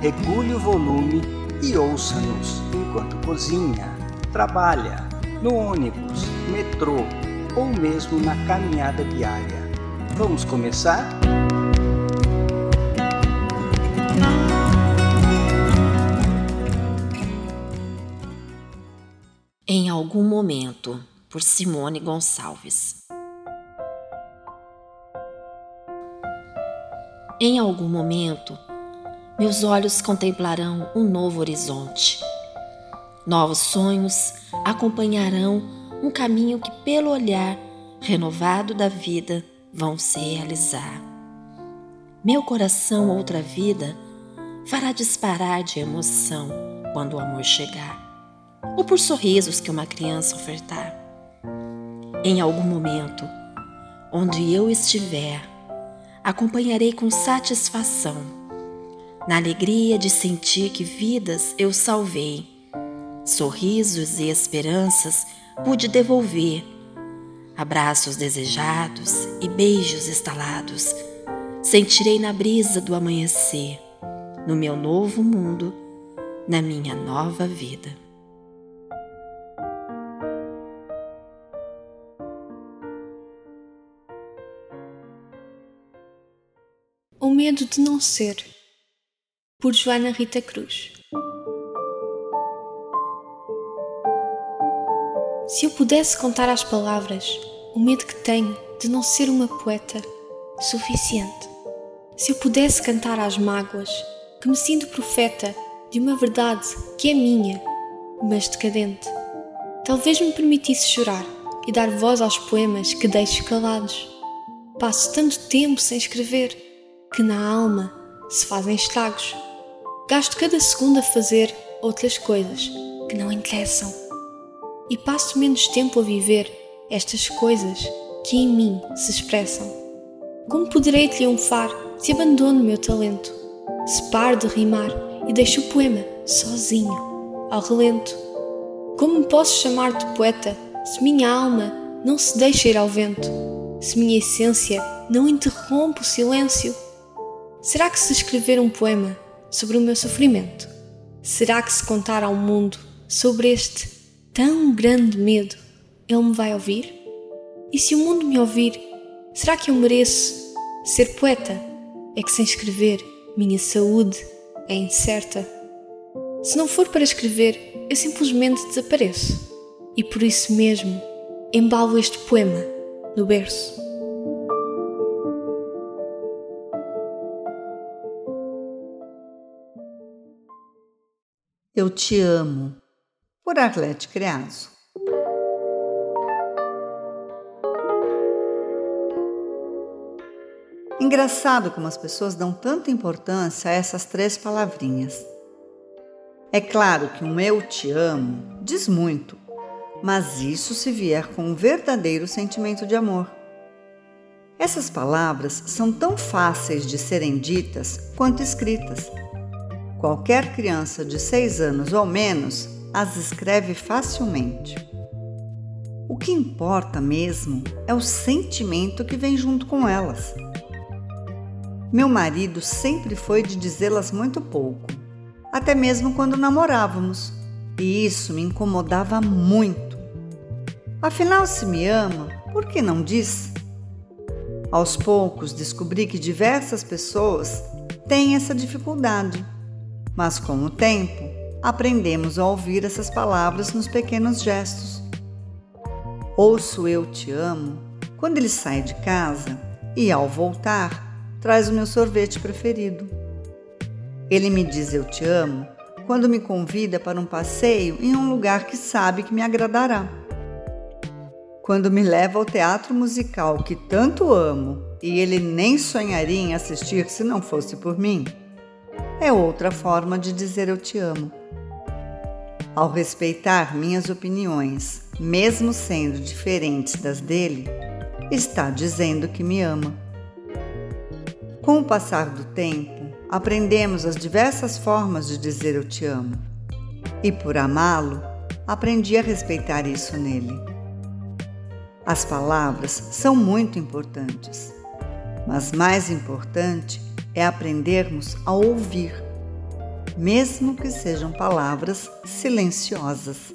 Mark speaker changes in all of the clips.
Speaker 1: regule o volume e ouça-nos enquanto cozinha, trabalha, no ônibus, metrô ou mesmo na caminhada diária. Vamos começar?
Speaker 2: Em algum momento, por Simone Gonçalves. Em algum momento, meus olhos contemplarão um novo horizonte. Novos sonhos acompanharão um caminho que, pelo olhar renovado da vida, vão se realizar. Meu coração, outra vida, fará disparar de emoção quando o amor chegar ou por sorrisos que uma criança ofertar. Em algum momento, onde eu estiver, acompanharei com satisfação, na alegria de sentir que vidas eu salvei, sorrisos e esperanças pude devolver, abraços desejados e beijos estalados, sentirei na brisa do amanhecer, no meu novo mundo, na minha nova vida.
Speaker 3: O Medo de Não Ser, por Joana Rita Cruz. Se eu pudesse contar às palavras o medo que tenho de não ser uma poeta suficiente, se eu pudesse cantar às mágoas que me sinto profeta de uma verdade que é minha, mas decadente, talvez me permitisse chorar e dar voz aos poemas que deixo calados. Passo tanto tempo sem escrever que na alma se fazem estragos. Gasto cada segundo a fazer outras coisas que não interessam. E passo menos tempo a viver estas coisas que em mim se expressam. Como poderei triunfar se abandono meu talento? Se paro de rimar e deixo o poema sozinho, ao relento? Como me posso chamar de poeta se minha alma não se deixa ir ao vento? Se minha essência não interrompe o silêncio? Será que se escrever um poema sobre o meu sofrimento, será que se contar ao mundo sobre este tão grande medo, ele me vai ouvir? E se o mundo me ouvir, será que eu mereço ser poeta? É que sem escrever, minha saúde é incerta. Se não for para escrever, eu simplesmente desapareço. E por isso mesmo, embalo este poema no berço.
Speaker 4: Eu Te Amo, por Arlete Creaso. Engraçado como as pessoas dão tanta importância a essas três palavrinhas. É claro que um eu te amo diz muito, mas isso se vier com um verdadeiro sentimento de amor. Essas palavras são tão fáceis de serem ditas quanto escritas Qualquer criança de seis anos ou menos as escreve facilmente. O que importa mesmo é o sentimento que vem junto com elas. Meu marido sempre foi de dizê-las muito pouco, até mesmo quando namorávamos, e isso me incomodava muito. Afinal, se me ama, por que não diz? Aos poucos descobri que diversas pessoas têm essa dificuldade mas com o tempo aprendemos a ouvir essas palavras nos pequenos gestos. Ouço eu te amo quando ele sai de casa e, ao voltar, traz o meu sorvete preferido. Ele me diz eu te amo quando me convida para um passeio em um lugar que sabe que me agradará. Quando me leva ao teatro musical que tanto amo e ele nem sonharia em assistir se não fosse por mim é outra forma de dizer eu te amo. Ao respeitar minhas opiniões, mesmo sendo diferentes das dele, está dizendo que me ama. Com o passar do tempo, aprendemos as diversas formas de dizer eu te amo. E por amá-lo, aprendi a respeitar isso nele. As palavras são muito importantes, mas mais importante é aprendermos a ouvir, mesmo que sejam palavras silenciosas.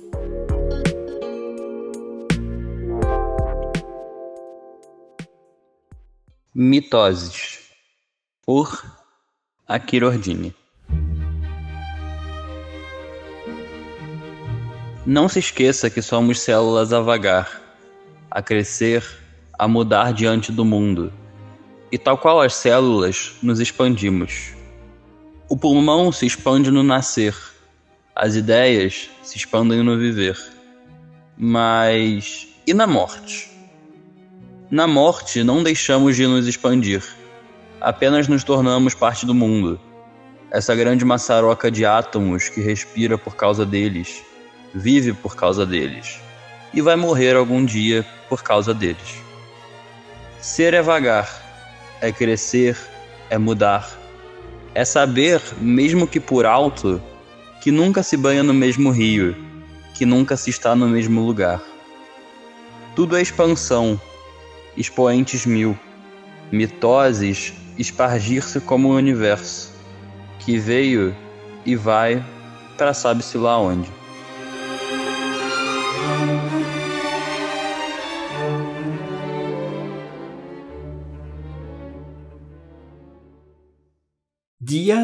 Speaker 5: Mitoses por Akira Não se esqueça que somos células a vagar, a crescer, a mudar diante do mundo. E tal qual as células, nos expandimos. O pulmão se expande no nascer, as ideias se expandem no viver. Mas e na morte? Na morte, não deixamos de nos expandir, apenas nos tornamos parte do mundo. Essa grande maçaroca de átomos que respira por causa deles vive por causa deles e vai morrer algum dia por causa deles. Ser é vagar, é crescer, é mudar, é saber, mesmo que por alto, que nunca se banha no mesmo rio, que nunca se está no mesmo lugar. Tudo é expansão, expoentes mil, mitoses, espargir-se como o universo, que veio e vai para sabe-se lá onde.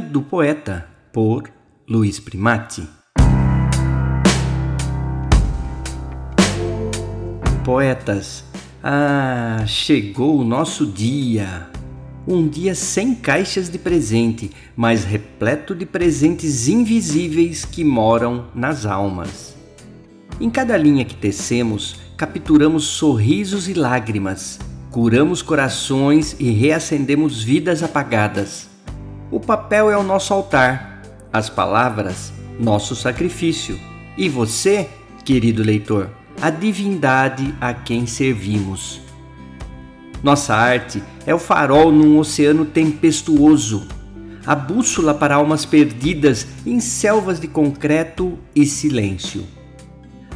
Speaker 1: Do Poeta, por Luiz Primati. Poetas, ah, chegou o nosso dia. Um dia sem caixas de presente, mas repleto de presentes invisíveis que moram nas almas. Em cada linha que tecemos, capturamos sorrisos e lágrimas, curamos corações e reacendemos vidas apagadas o papel é o nosso altar, as palavras, nosso sacrifício. E você, querido leitor, a divindade a quem servimos. Nossa arte é o farol num oceano tempestuoso, a bússola para almas perdidas em selvas de concreto e silêncio.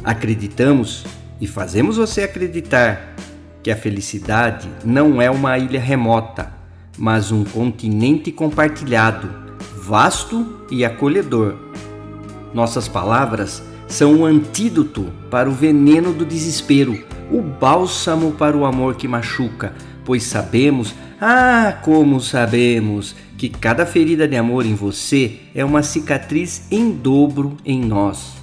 Speaker 1: Acreditamos e fazemos você acreditar que a felicidade não é uma ilha remota mas um continente compartilhado, vasto e acolhedor. Nossas palavras são o antídoto para o veneno do desespero, o bálsamo para o amor que machuca, pois sabemos, ah, como sabemos, que cada ferida de amor em você é uma cicatriz em dobro em nós.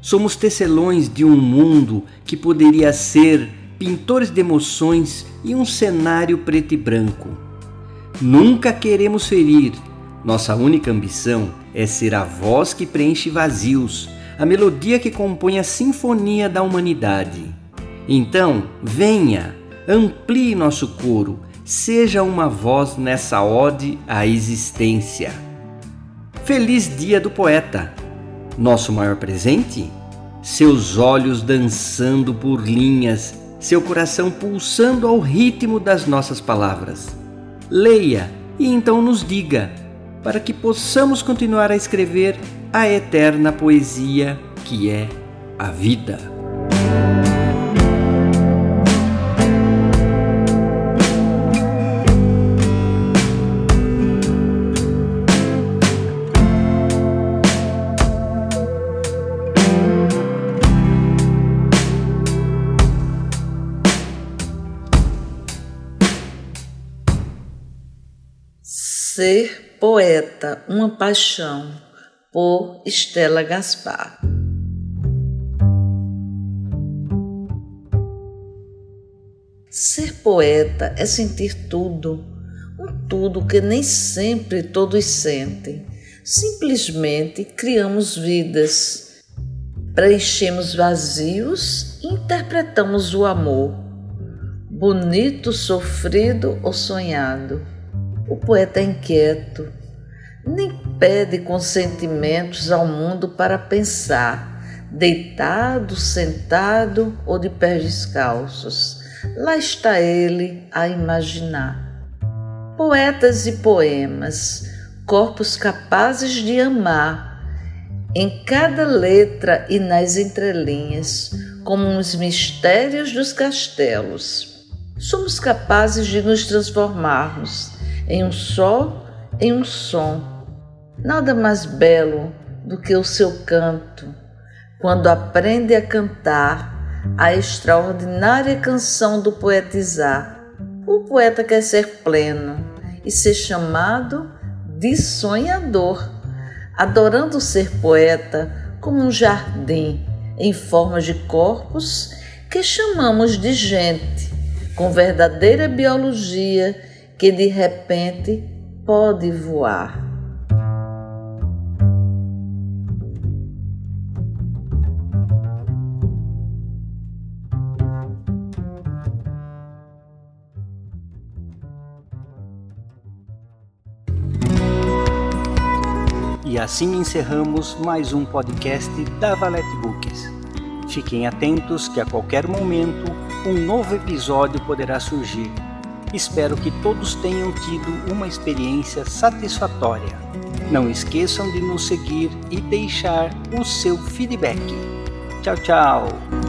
Speaker 1: Somos tecelões de um mundo que poderia ser pintores de emoções e um cenário preto e branco. Nunca queremos ferir. Nossa única ambição é ser a voz que preenche vazios, a melodia que compõe a sinfonia da humanidade. Então, venha, amplie nosso coro, seja uma voz nessa ode à existência. Feliz Dia do Poeta! Nosso maior presente? Seus olhos dançando por linhas, seu coração pulsando ao ritmo das nossas palavras leia e então nos diga, para que possamos continuar a escrever a eterna poesia que é a vida.
Speaker 6: Ser poeta, uma paixão, por Estela Gaspar. Ser poeta é sentir tudo, um tudo que nem sempre todos sentem. Simplesmente criamos vidas, preenchemos vazios e interpretamos o amor, bonito, sofrido ou sonhado o poeta é inquieto, nem pede consentimentos ao mundo para pensar, deitado, sentado ou de pés descalços. Lá está ele a imaginar. Poetas e poemas, corpos capazes de amar, em cada letra e nas entrelinhas, como os mistérios dos castelos. Somos capazes de nos transformarmos em um só, em um som. Nada mais belo do que o seu canto, quando aprende a cantar a extraordinária canção do poetizar. O poeta quer ser pleno e ser chamado de sonhador, adorando ser poeta como um jardim em forma de corpos que chamamos de gente, com verdadeira biologia que de repente pode voar.
Speaker 1: E assim encerramos mais um podcast da Valete Books. Fiquem atentos que a qualquer momento um novo episódio poderá surgir. Espero que todos tenham tido uma experiência satisfatória. Não esqueçam de nos seguir e deixar o seu feedback. Tchau, tchau!